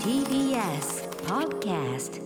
TBS Podcast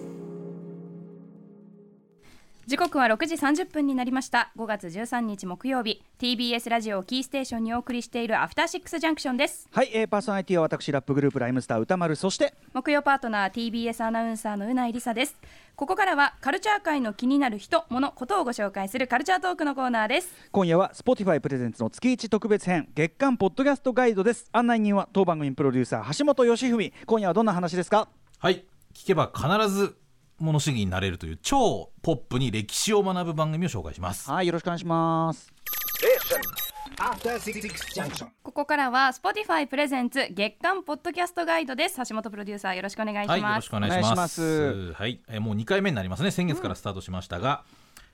時刻は6時30分になりました。5月13日木曜日。TBS ラジオキーステーションにお送りしているアフターシックスジャンクションです。はい、えー、パーソナリティは私ラップグループライムスター歌丸そして木曜パートナー TBS アナウンサーのうないりさです。ここからはカルチャー界の気になる人物ことをご紹介するカルチャートークのコーナーです。今夜は Spotify プレゼンツの月一特別編月間ポッドキャストガイドです。案内人は当番組プロデューサー橋本義文。今夜はどんな話ですか？はい聞けば必ず物主義になれるという超ポップに歴史を学ぶ番組を紹介します。はいよろしくお願いします。ここからは Spotify プレゼンツ月間ポッドキャストガイドです。橋本プロデューサーよろしくお願いします、はいよろしくお願いします。お願いします。はい、えーもう2回目になりますね。先月からスタートしましたが、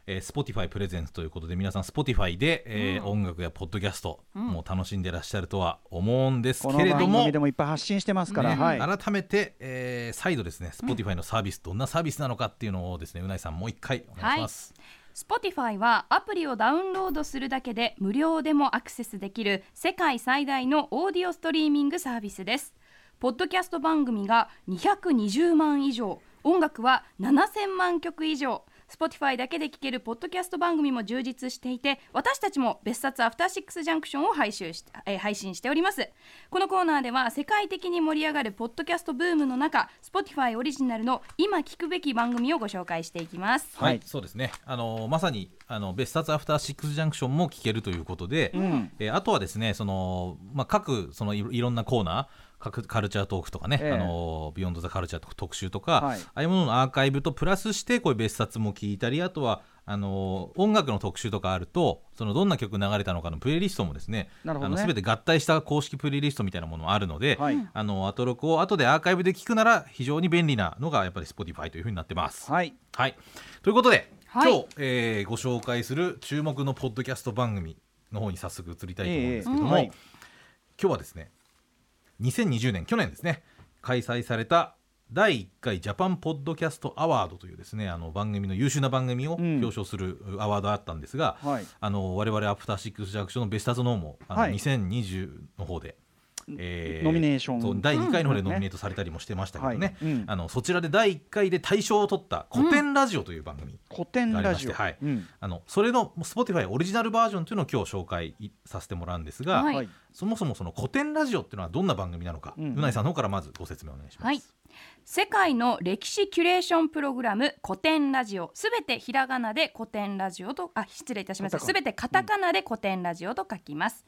えー、Spotify プレゼンツということで皆さん Spotify で、えー音楽やポッドキャスト、もう楽しんでらっしゃるとは思うんですけれども番組でもいっぱい発信してますから、ねはい。改めて、えー再度ですね Spotify のサービス、どんなサービスなのかっていうのをですねうないさんもう一回お願いします、Spotify はアプリをダウンロードするだけで無料でもアクセスできる世界最大のオーディオストリーミングサービスです。ポッドキャスト番組が220万以上、音楽は7000万曲以上。Spotify だけで聴けるポッドキャスト番組も充実していて私たちも別冊アフターシックスジャンクションを配信し、えー配信しておりますこのコーナーでは世界的に盛り上がるポッドキャストブームの中 Spotify オリジナルの今聞くべき番組をご紹介していきますはい、はいそうですね。あのまさにあの別冊アフターシックスジャンクションも聞けるということで、んえーあとはですね、そのまあ各そのいろんなコーナー。各カルチャートークとかね、ええ。あのビヨンドザカルチャーとか特集とか、はい。ああいうもののアーカイブとプラスしてこういう別冊も聞いたりあとはあの音楽の特集とかあるとそのどんな曲流れたのかのプレイリストもですねなるほどね。あの全て合体した公式プレイリストみたいなものもあるので、はい。あのアトロクを後でアーカイブで聞くなら非常に便利なのがやっぱり Spotify というふうになってます。はい。はい、ということで、はい。今日、えーご紹介する注目のポッドキャスト番組の方に早速移りたいと思うんですけども、ええ。うんはい今日はですね2020年去年ですね。開催された第1回ジャパンポッドキャストアワードというですねあの番組の優秀な番組をうん。表彰するアワードあったんですが、はい。あの我々アフターシックスジャンクションのベスタズの方もあの、はい。2020の方で、えノミネーション。そう第2回の方でうん。ノミネートされたりもしてましたけどね、はい。うん。あのそちらで第1回で大賞を取った古典ラジオという番組、古典ラジオ。がありましてうん。あのそれの Spotify オリジナルバージョンというのを今日紹介させてもらうんですが、はい。はい。そもそもその古典ラジオっていうのはどんな番組なのか、ううんな、いさんの方からまずご説明お願いします。はい世界の歴史キュレーションプログラム古典ラジオすべてひらがなで古典ラジオとあ失礼いたしましたすべてカタカナで古典ラジオと書きます、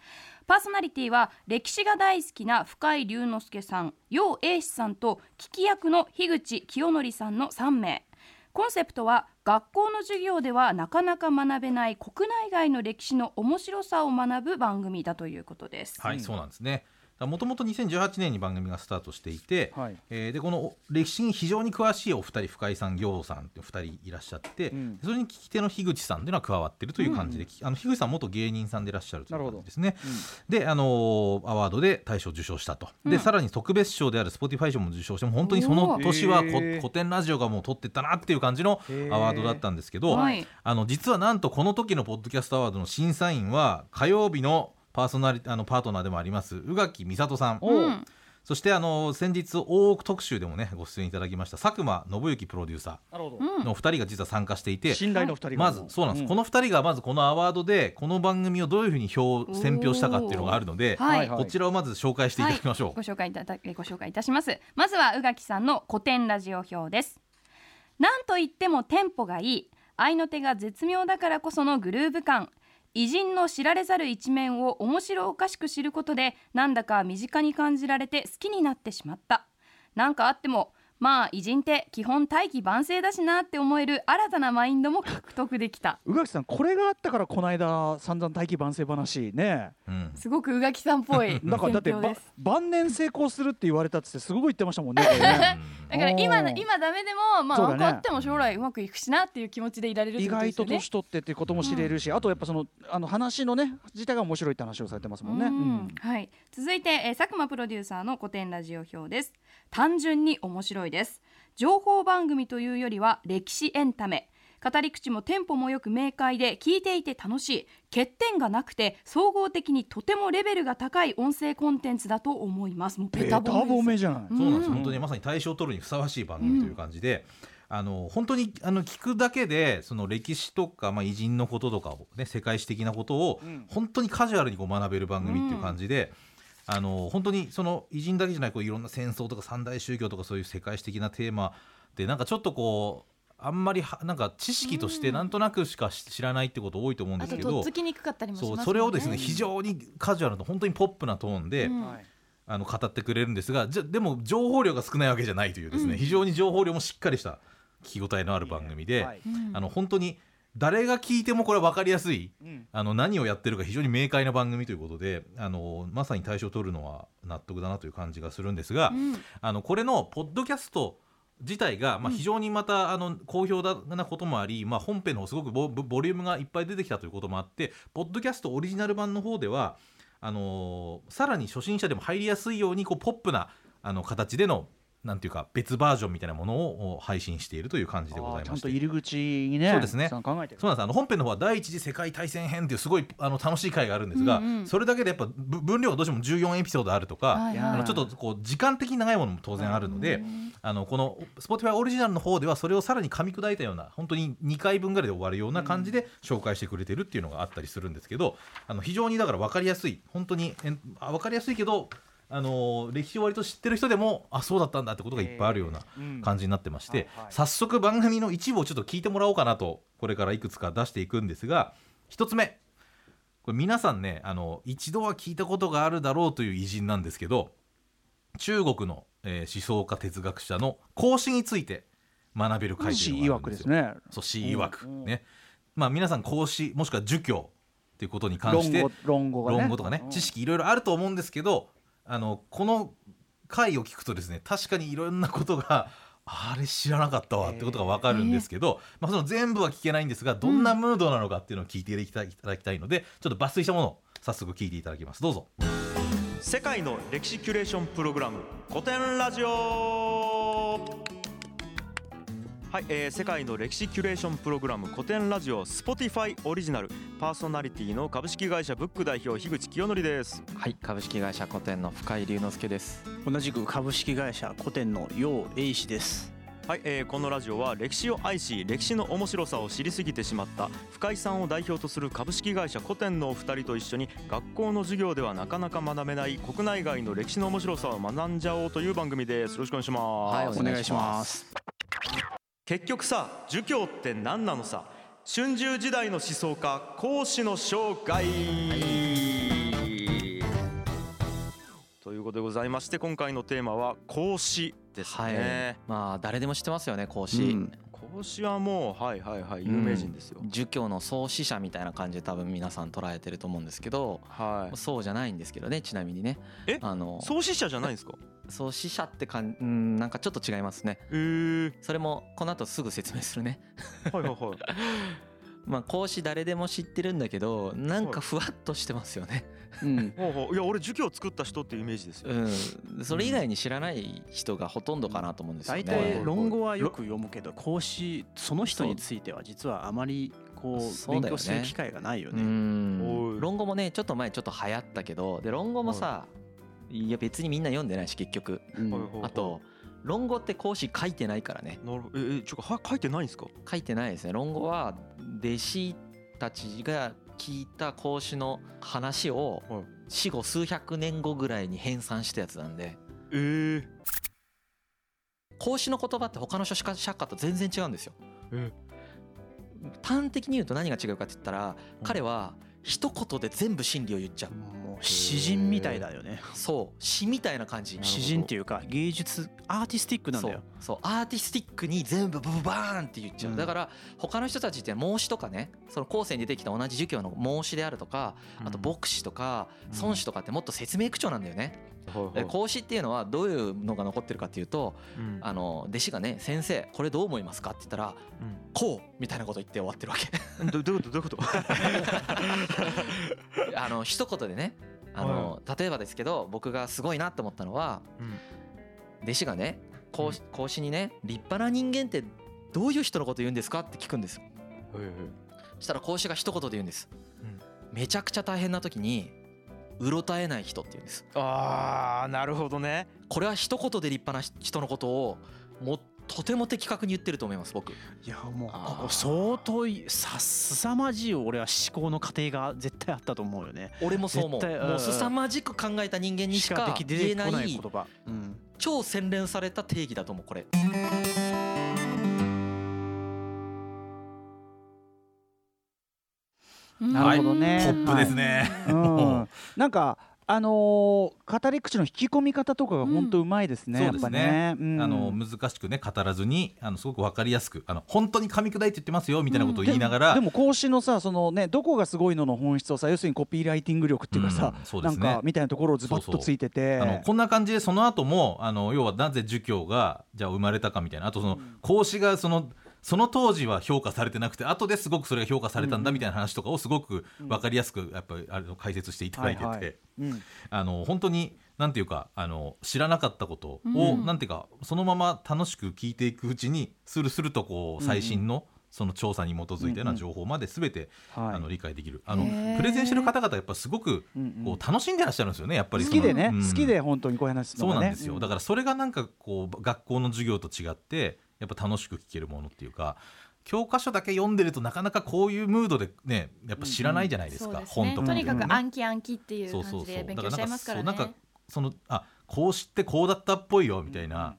パーソナリティは歴史が大好きな深井龍之介さん楊英史さんと聞き役の樋口清則さんの3名コンセプトは学校の授業ではなかなか学べない国内外の歴史の面白さを学ぶ番組だということです。はい、そうなんですね。もともと2018年に番組がスタートしていて、はい。えーでこの歴史に非常に詳しいお二人深井さん行さんって二人いらっしゃって、うん。それに聞き手の樋口さんっていうのは加わってるという感じで、あの樋口さん元芸人さんでいらっしゃるという感じですね。で、あのーアワードで大賞を受賞したと、でさらに特別賞である Spotify 賞も受賞しても本当にその年は古典ラジオがもう取ってったなっていう感じのアワードだったんですけど、はい。あの実はなんとこの時のポッドキャストアワードの審査員は火曜日のパーソナリあのパートナーでもあります宇垣美里さん。そしてあの先日大奥特集でもねご出演いただきました佐久間信之プロデューサー。の2人が実は参加していて、信頼の二人が。まずそうなんです、この2人がまずこのアワードでこの番組をどういうふうに票選評したかっていうのがあるので、はいこちらをまず紹介していただきましょう。ご紹介いただえご紹介いたします。まずは宇垣さんの古典ラジオ表です。なんといってもテンポがいい。合いの手が絶妙だからこそのグルーヴ感偉人の知られざる一面を面白おかしく知ることでなんだか身近に感じられて好きになってしまった。なんかあってもまあ偉人って基本大器晩成だしなって思える新たなマインドも獲得できた。宇垣さんこれがあったからこの間散々大器晩成話ね。うん。すごく宇垣さんっぽいなんかだって晩年成功するって言われたっつってすごい言ってましたもんね だから今今ダメでもまあそうだね。なんかあっても将来うまくいくしなっていう気持ちでいられるって意外と年取ってっていうことも知れるし、あとやっぱそのあの話のね自体が面白いって話をされてますもんね。うん。うん。はい、続いて、えー佐久間プロデューサーの古典ラジオ表です単純に面白いです。情報番組というよりは歴史エンタメ。語り口もテンポもよく明快で聞いていて楽しい。欠点がなくて総合的にとてもレベルが高い音声コンテンツだと思います。もうベタ褒めじゃない、うん。そうなんです。本当にまさに大賞を取るにふさわしい番組という感じで、あの本当にあの聞くだけでその歴史とか、まあ、偉人のこととかを、ね、世界史的なことをうん。本当にカジュアルにこう学べる番組っていう感じで。あの本当にその偉人だけじゃないこういろんな戦争とか三大宗教とかそういう世界史的なテーマでなんかちょっとこうあんまりはなんか知識としてなんとなくしか知らないってこと多いと思うんですけど、にくかったりそうそれをですね非常にカジュアルな本当にポップなトーンで、うん。はい。あの語ってくれるんですがじゃでも情報量が少ないわけじゃないというですね、うん。非常に情報量もしっかりした聞き応えのある番組で、はい。うん。あの本当に誰が聞いてもこれ分かりやすいうん。あの何をやってるか非常に明快な番組ということであのまさに対象を取るのは納得だなという感じがするんですが、うん。あのこれのポッドキャスト自体が、まあ、非常にまた、あの好評だなこともあり、まあ、本編の方すごくボボボリュームがいっぱい出てきたということもあってポッドキャストオリジナル版の方ではあのーさらに初心者でも入りやすいようにこうポップなあの形でのなんていうか別バージョンみたいなものをお配信しているという感じでございまして。ちゃんと入り口にねそうですね。そうなんです。あの本編の方は第一次世界大戦編っていうすごいあの楽しい回があるんですが、うんうん。それだけでやっぱぶ分量がどうしても14エピソードあるとか、はいはいあのちょっとこう時間的に長いものも当然あるので、あのこの Spotify オリジナルの方ではそれをさらに噛み砕いたような本当に2回分ぐらいで終わるような感じで紹介してくれてるっていうのがあったりするんですけどあの非常にだから分かりやすい。本当にえんあ分かりやすいけどあの歴史を割と知ってる人でもあそうだったんだってことがいっぱいあるようなうん。感じになってまして、はいはい。早速番組の一部をちょっと聞いてもらおうかなとこれからいくつか出していくんですが一つ目。これ皆さんねあの一度は聞いたことがあるだろうという偉人なんですけど中国の、えー思想家哲学者の孔子について学べる回とのがあるんですすね。そう詩曰く。うんね、まあ皆さん孔子もしくは儒教ということに関して論語論語がね。論語とかね、うん。知識いろいろあると思うんですけどあのこの回を聞くとですね確かにいろんなことが あれ知らなかったわってことが分かるんですけど、まあ、その全部は聞けないんですがどんなムードなのかっていうのを聞いていただきたいいただきたいのでちょっと抜粋したものを早速聞いていただきます。どうぞ。世界の歴史キュレーションプログラム古典ラジオはい、えー世界の歴史キュレーションプログラム古典ラジオ Spotify オリジナルパーソナリティの株式会社ブック代表樋口清則です。はい、株式会社古典の深井龍之介です。同じく株式会社古典の楊英氏です。はい、えーこのラジオは歴史を愛し歴史の面白さを知りすぎてしまった深井さんを代表とする株式会社古典のお二人と一緒に学校の授業ではなかなか学べない国内外の歴史の面白さを学んじゃおうという番組です。よろしくお願いします、はいお願いします結局さ儒教って何なのさ？春秋時代の思想家孔子の生涯、ということでございまして今回のテーマは孔子ですはい。ね、、まあ誰でも知ってますよね、孔子。うん孔子はもうはいはいはい有名人ですよ、儒教の創始者みたいな感じで多分皆さん捉えてると思うんですけど、はいそうじゃないんですけどね、ちなみにね。え？あの創始者じゃないんですか？創始者ってかんうんなんかちょっと違いますね。へーそれもこの後すぐ説明するね。はいはいはい まあ孔子誰でも知ってるんだけど、なんかふわっとしてますよね。うん。ほうほう。いや俺儒教を作った人っていうイメージですよ、うん、それ以外に知らない人がほとんどかなと思うんですよね。大体論語はよく読むけど孔子その人については実はあまりこうそうだよね。勉強する機会がないようねおいん論語もねちょっと前ちょっと流行ったけどで論語もさいや別にみんな読んでないし結局。うん。はいはいはい。あと論語って講師書いてないからね。なるええちょは書いてないんですか？書いてないですね。論語は弟子たちが聞いた孔子の話をはい死後数百年後ぐらいに編纂したやつなんで。えー、孔子の言葉って他の書家と全然違うんですよ。え端的に言うと何が違うかって言ったらうん。彼は一言で全部真理を言っちゃう。もう詩人みたいだよね。そう。詩みたいな感じ。詩人っていうか芸術アーティスティックなんだよ。そう。アーティスティックに全部ブブバーンって言っちゃう、うん。だから他の人たちって孟子とかねその後世に出てきた同じ儒教の孟子であるとかあと牧師とかうん。孫子とかってもっと説明口調なんだよね、孔子っていうのはどういうのが残ってるかっていうとうん。あの弟子がね「先生これどう思いますか?」って言ったらうん「こう」みたいなこと言って終わってるわけ。どどういうこと？どういうこと？あの一言でねあの、例えばですけど僕がすごいなって思ったのはうん。弟子がね孔子孔子にね立派な人間ってどういう人のこと言うんですかって聞くんですよ。そしたら講師が一言で言うんです、うん。めちゃくちゃ大変な時にうろたえない人って言うんです。ああなるほどね。これは一言で立派な人のことをもうとても的確に言ってると思います僕。いやもうここ相当いさ凄まじい俺は思考の過程が絶対あったと思うよね。俺もそう思う。もう凄まじく考えた人間にしかでき出言えないうん。超洗練された定義だと思うこれなるほどね。ポップですね、うん、なんかあのー語り口の引き込み方とかが本当うまいですね、そうやっぱですね。ね。うん。あの難しくね語らずにあのすごくわかりやすくあの本当に噛み砕いて言ってますよみたいなことを言いながら、でも講師のさそのねどこがすごいのの本質をさ要するにコピーライティング力っていうかさ、うん。そうなんですね。かみたいなところをズバッとついてて。あのこんな感じでその後もあの要はなぜ儒教がじゃあ生まれたかみたいな。あとその孔子がそのその当時は評価されてなくて後ですごくそれが評価されたんだみたいな話とかをすごく分かりやすくやっぱりあの解説していただいてて、はいはい。うん。あの本当になんていうかあの知らなかったことを、うん。なんていうかそのまま楽しく聞いていくうちにスルスルとこう最新の、その調査に基づいたような情報まで全て、はい。あの理解できる。あのプレゼンしてる方々やっぱすごくこう楽しんでらっしゃるんですよねやっぱり好きでね、うん。好きで本当にこういう話するそうのがね。なんですよ、だからそれがなんかこう学校の授業と違ってやっぱ楽しく聞けるものっていうか教科書だけ読んでるとなかなかこういうムードでねやっぱ知らないじゃないですか、そうです本とかね。とにかねく暗記暗記っていうそうそう感じで勉強しちゃいますからねなんかそうなんかそのあこうしてこうだったっぽいよみたいな、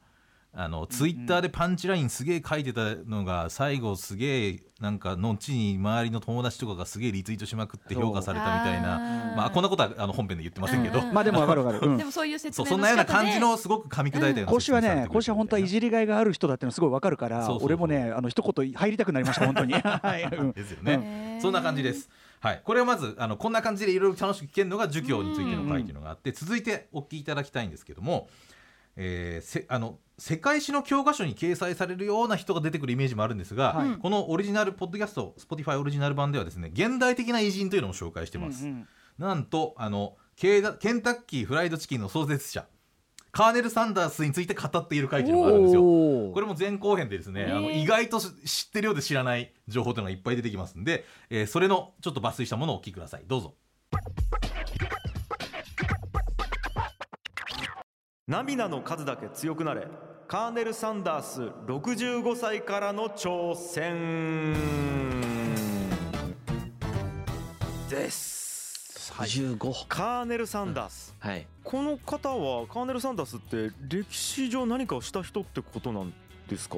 あのツイッターでパンチラインすげえ書いてたのが最後すげえなんか後に周りの友達とかがすげえリツイートしまくって評価されたみたいな。まあこんなことはあの本編で言ってませんけど、うん。まあでもわかるわかる、うん。でもそういう説そう明のそんなような感じのすごく噛み砕いたような講師はね講師は本当はいじりがいがある人だっていうのすごいわかるからそうそうそう。俺もねあの一言入りたくなりました本当に。ですようんね、そんな感じです。はい、これをまずあのこんな感じでいろいろ楽しく聞けるのが儒教についての回っていうのがあって、続いてお聞きいただきたいんですけども、えーせあの世界史の教科書に掲載されるような人が出てくるイメージもあるんですが、はい。このオリジナルポッドキャスト Spotify オリジナル版ではですね現代的な偉人というのも紹介してます。うんうん。なんとあのケンタッキーフライドチキンの創設者カーネル・サンダースについて語っている回というのがあるんですよ。これも前後編でですね、へーあの意外と知ってるようで知らない情報というのがいっぱい出てきますんで、えーそれのちょっと抜粋したものをお聞きください。どうぞ涙の数だけ強くなれ。カーネル・サンダース65歳からの挑戦。です。15カーネル・サンダース、はい。この方はカーネル・サンダースって歴史上何かをした人ってことなんですか？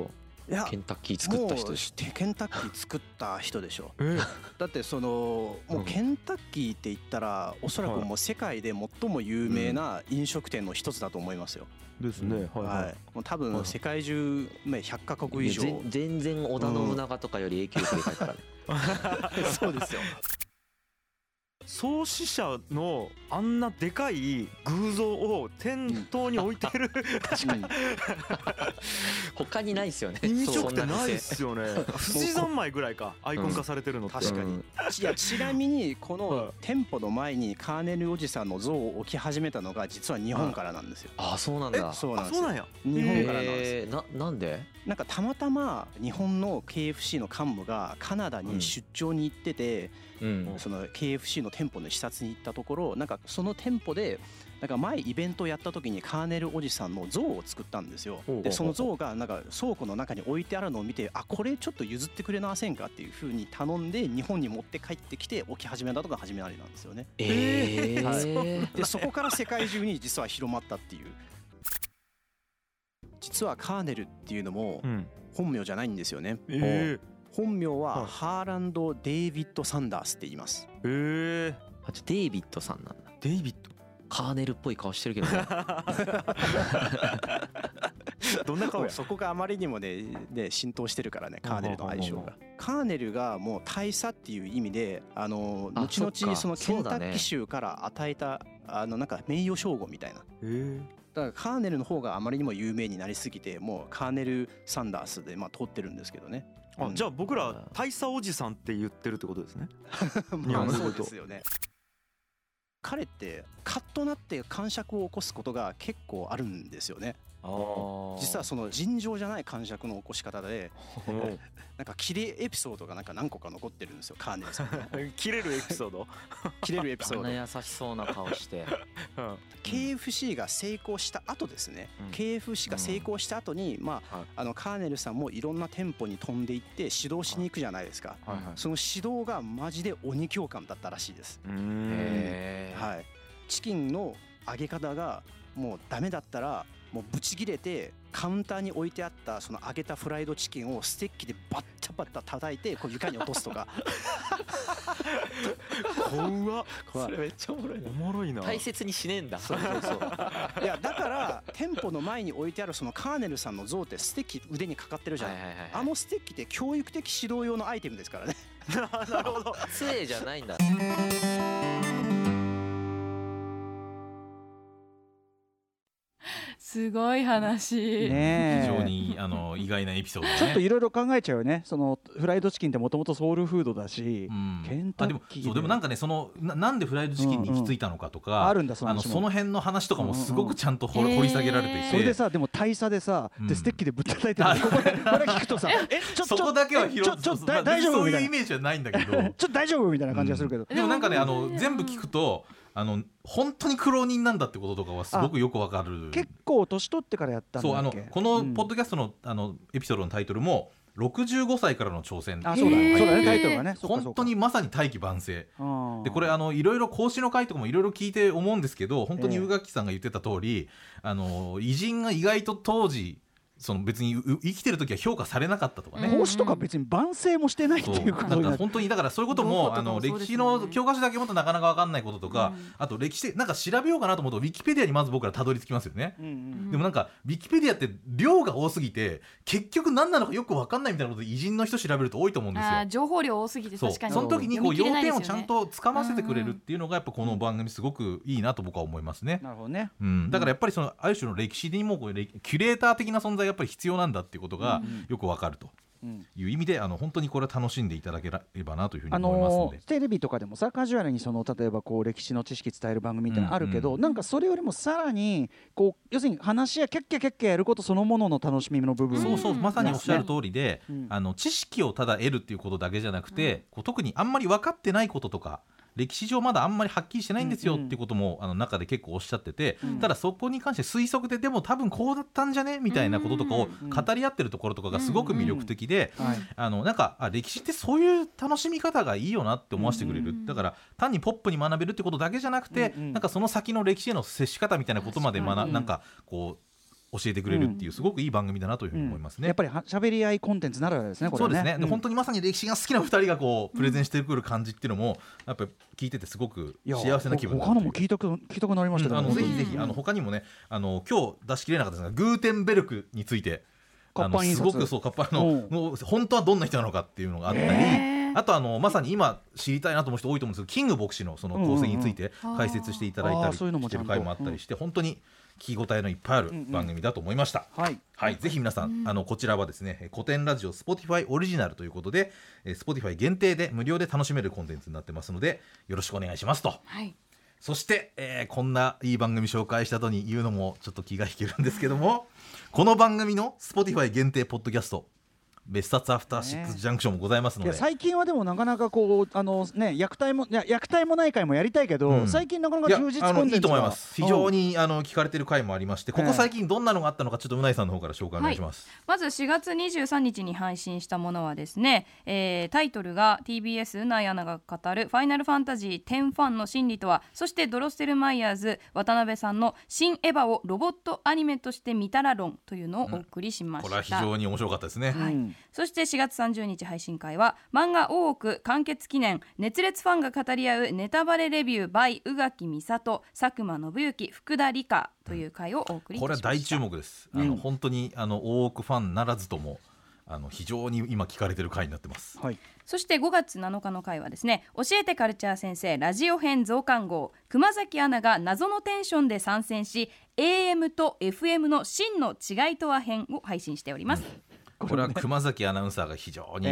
ケンタッキー作った人ケンタッキー作った人でしょ。え？だってそのもうケンタッキーって言ったらおそらくもう世界で最も有名な飲食店の一つだと思いますよ、ですね、はいはい、はい、もう多はい分世界中まあ100カ国以上。ぜ全然織田信長とかより影響力でかいからね、そうですよ 創始者のあんなでかい偶像を店頭に置いてる。確かに。他にないですよね。飲食店ないっそん店。すよね富士山枚ぐらいか。アイコン化されてるのって、確かに。いやちなみにこはい。の店舗の前にカーネルおじさんの像を置き始めたのが実は日本からなんですよ。あそうなんだ。そうなんですよ。あそうなんや。日本からなんですえー、ななんで？なんかたまたま日本の KFC の幹部がカナダに出張に行ってて、うん。その KFC の店舗の視察に行ったところなんかその店舗でなんか前イベントやった時にカーネルおじさんの像を作ったんですよ。でその像がなんか倉庫の中に置いてあるのを見てあこれちょっと譲ってくれませんかっていうふうに頼んで日本に持って帰ってきて置き始めたとが始められなんですよね。えー。はい。でそこから世界中に実は広まったっていう。実はカーネルっていうのもうん。本名じゃないんですよね。え本名ははい。ハーランド・デイビッド・サンダースって言います。ー、え。あじゃあデイビッドさんなんだ。ー、デイビッカーネルっぽい顔してるけどね。ド どんな顔や？そこがあまりにもねね浸透してるからねカーネルの相性が。カーネルがもう大佐っていう意味であのあ後々そのケンタッキー州から与えたあのなんか名誉称号みたいな。えー、だからカーネルの方があまりにも有名になりすぎてもうカーネル・サンダースでまあ通ってるんですけどねあ、うん。じゃあ僕ら大佐おじさんって言ってるってことですね。日 まあそう本ですよね。彼ってカッとなって感触を起こすことが結構あるんですよね実はその尋常じゃない感触の起こし方でなんか切れエピソードがなんか何個か残ってるんですよカーネルさんの。切れるエピソード？切れるエピソード。あんな優しそうな顔して、KFC が成功した後ですね、うん。KFC が成功した後に、まあはい。あのカーネルさんもいろんな店舗に飛んでいって指導しに行くじゃないですか、はいはい。その指導がマジで鬼教官だったらしいです、はい、チキンの揚げ方がもうダメだったらもうブチ切れてカウンターに置いてあったその揚げたフライドチキンをステッキでバッタバッタ叩いてこう床に落とすとか。怖っ。それめっちゃおもろいな。おもろいな。大切にしねえんだ。そうそうそう。いやだから店舗の前に置いてあるそのカーネルさんの像ってステッキ腕にかかってるじゃん、はいはいはいはい。あのステッキって教育的指導用のアイテムですからね。なるほど。杖じゃないんだすごい話、ねえ。非常にあの意外なエピソードちょっとね。いろいろ考えちゃうよね。そのフライドチキンってもともとソウルフードだし、うん。ケンタあでもッキーそうでもなんかねそのななんでフライドチキンに行き着いたのかとか、あるんだそのあの話もその辺の話とかもすごくちゃんと掘,、うんうん。掘り下げられていて、それでさでも大差でさ、うん。でステッキでぶったたいてるのこれ聞くとさ えちょそこだけは拾ちょちょだ大丈夫？そうみたいな。いうイメージはないんだけど。ちょっと大丈夫？みたいな感じがするけど、でもなんかねあのうん全部聞くとあの本当に苦労人なんだってこととかはすごくよくわかる。結構年取ってからやったんだそうあのこのうんポッドキャストの,、あのエピソードのタイトルも65歳からの挑戦。あそうだね、そうだね。タイトルがね。本当にまさに大器晩成。うんでこれあのいろいろ講師の会とかもいろいろ聞いて思うんですけど本当にええ宇垣さんが言ってた通り、あの偉人が意外と当時その別にう生きてる時は評価されなかったとかね、講師とか別に万世もしてないっていうことにな本当にだからそういうこともあこと？かもの歴史の教科書だけ持となかなか分かんないこととか、うん。あと歴史でなんか調べようかなと思うとウィキペディアにまず僕らたどり着きますよね。うんうんでもなんかウィキペディアって量が多すぎて結局何なのかよく分かんないみたいなことで偉人の人調べると多いと思うんですよ。情報量多すぎてそう確かに。その時にこう要点をちゃんとつかませてくれるっていうのがやっぱこの番組すごくいいなと僕は思いますね。なるほどね。うん、だからやっぱりそのある種の歴史にもこうレキュレーター的な存在がやっぱり必要なんだっていうことがうんよくわかるとうん。いう意味であの本当にこれは楽しんでいただければなというふうにあ思いますので。のテレビとかでもさカジュアルにその例えばこう歴史の知識伝える番組ってのはあるけど、うん。うんなんかそれよりもさらにこう要するに話やキャッキャキャッキャやることそのものの楽しみの部分そうそうまさにおっしゃる通りで、うん。あの知識をただ得るっていうことだけじゃなくて、こう特にあんまり分かってないこととか歴史上まだあんまりはっきりしてないんですよっていうことも、あの中で結構おっしゃってて、うん。ただそこに関して推測ででも多分こうだったんじゃね？みたいなこととかをうん語り合ってるところとかがすごく魅力的で。はい。あのなんかあ歴史ってそういう楽しみ方がいいよなって思わせてくれる、うんだから単にポップに学べるってことだけじゃなくて、なんかその先の歴史への接し方みたいなことまで学なんかこう教えてくれるっていうすごくいい番組だなというふうに思いますね。やっぱりは喋り合いコンテンツならではですねこれはそうですね、でん。本当にまさに歴史が好きな2人がこうプレゼンしてくる感じっていうのもやっぱり聞いててすごく幸せな気分他のも聞いたく聞きたくなりましたうん。あのねぜひぜひあの他にもねあの今日出しきれなかったですがグーテンベルクについてあのすごくそう活版の本当はどんな人なのかっていうのがあったり、へーあとあのまさに今知りたいなと思う人多いと思うんですけどキング牧師のその構成についてうんうんうん解説していただいたりしてる回もあったりして本当に聞き応えのいっぱいある番組だと思いました。はい。はい、ぜひ皆さん、あのこちらはですね、えー古典ラジオ Spotify オリジナルということで、えー Spotify 限定で無料で楽しめるコンテンツになってますので、よろしくお願いしますと。はい。そして、えーこんないい番組紹介した後に言うのもちょっと気が引けるんですけども、この番組の Spotify 限定ポッドキャスト、別冊アフターシックスジャンクションもございますので、いや最近はでもなかなかこうあのね虐待もいや虐待もない回もやりたいけど、うん。最近なかなか充実あのいいとコンテンツが思います。非常にに、あの聞かれてる回もありまして、こええ。こ最近どんなのがあったのかちょっとうないさんの方から紹介お願いします。まず4月23日に配信したものはですね、えータイトルが TBS うないアナが語る「ファイナルファンタジー10ファンの心理とは」そしてドロステル・マイヤーズ渡辺さんの「新エヴァをロボットアニメとして見たら論」というのをお送りしました。これは非常に面白かったですね。はい。うんそして4月30日配信会は漫画大奥完結記念熱烈ファンが語り合うネタバレレビュー by 宇垣美里佐久間信之福田理香という会をお送りいたしました。これは大注目です。あの、本当にあの大奥ファンならずともあの非常に今聞かれてる回になってます。はい。そして5月7日の回はですね教えてカルチャー先生ラジオ編増刊号熊崎アナが謎のテンションで参戦し AM と FM の真の違いとは編を配信しております、ここれは熊崎アナウンサーが非常に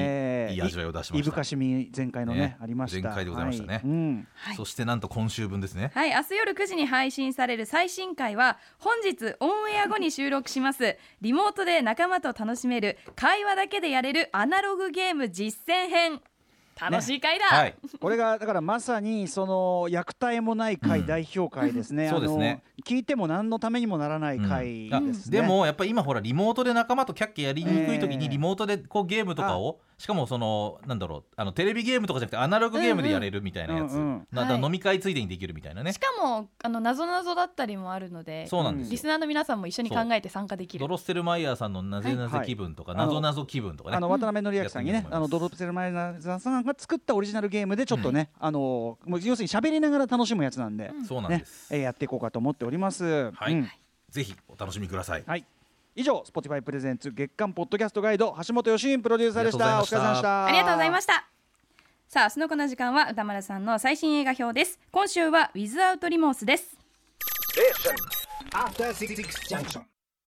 いい味わいを出しました、いぶかしみ前回のねね。ありました。前回でございましたね。はい。うん。はい。そしてなんと今週分ですね。はい、明日夜9時に配信される最新回は本日オンエア後に収録します。リモートで仲間と楽しめる会話だけでやれるアナログゲーム実践編楽しい回だ、はい。これがだからまさにその虐待もない会うん。代表会ですね、そうですね。聞いても何のためにもならない会あですね、でもやっぱり今ほらリモートで仲間とキャッキャやりにくい時ええ。にリモートでこうゲームとかをしかもそのなんだろうあのテレビゲームとかじゃなくてアナログゲームでやれるみたいなやつ、うんうんなはい。飲み会ついでにできるみたいなね。しかもあの謎謎だったりもあるのでそうなんですよ。リスナーの皆さんも一緒に考えて参加できる。ドロッセルマイヤーさんのなぜなぜ気分とか、はいなぞなぞ気分とかね。あの渡辺則明さんにね、やってみようと思います。あのドロップセルマイナーさんが作ったオリジナルゲームでちょっとね、あのもう要するに喋りながら楽しむやつなんで、ねそうなんです、えーやっていこうかと思っております。はい、うん。ぜひお楽しみください。はい。以上 Spotify プレゼンツ月間ポッドキャストガイド橋本義文プロデューサーでした。ありがとうございましたお疲れ様でした。ありがとうございまししたさあ明日のこの時間は歌丸さんの最新映画表です今週はウィズアウトリモースです After Six Junction.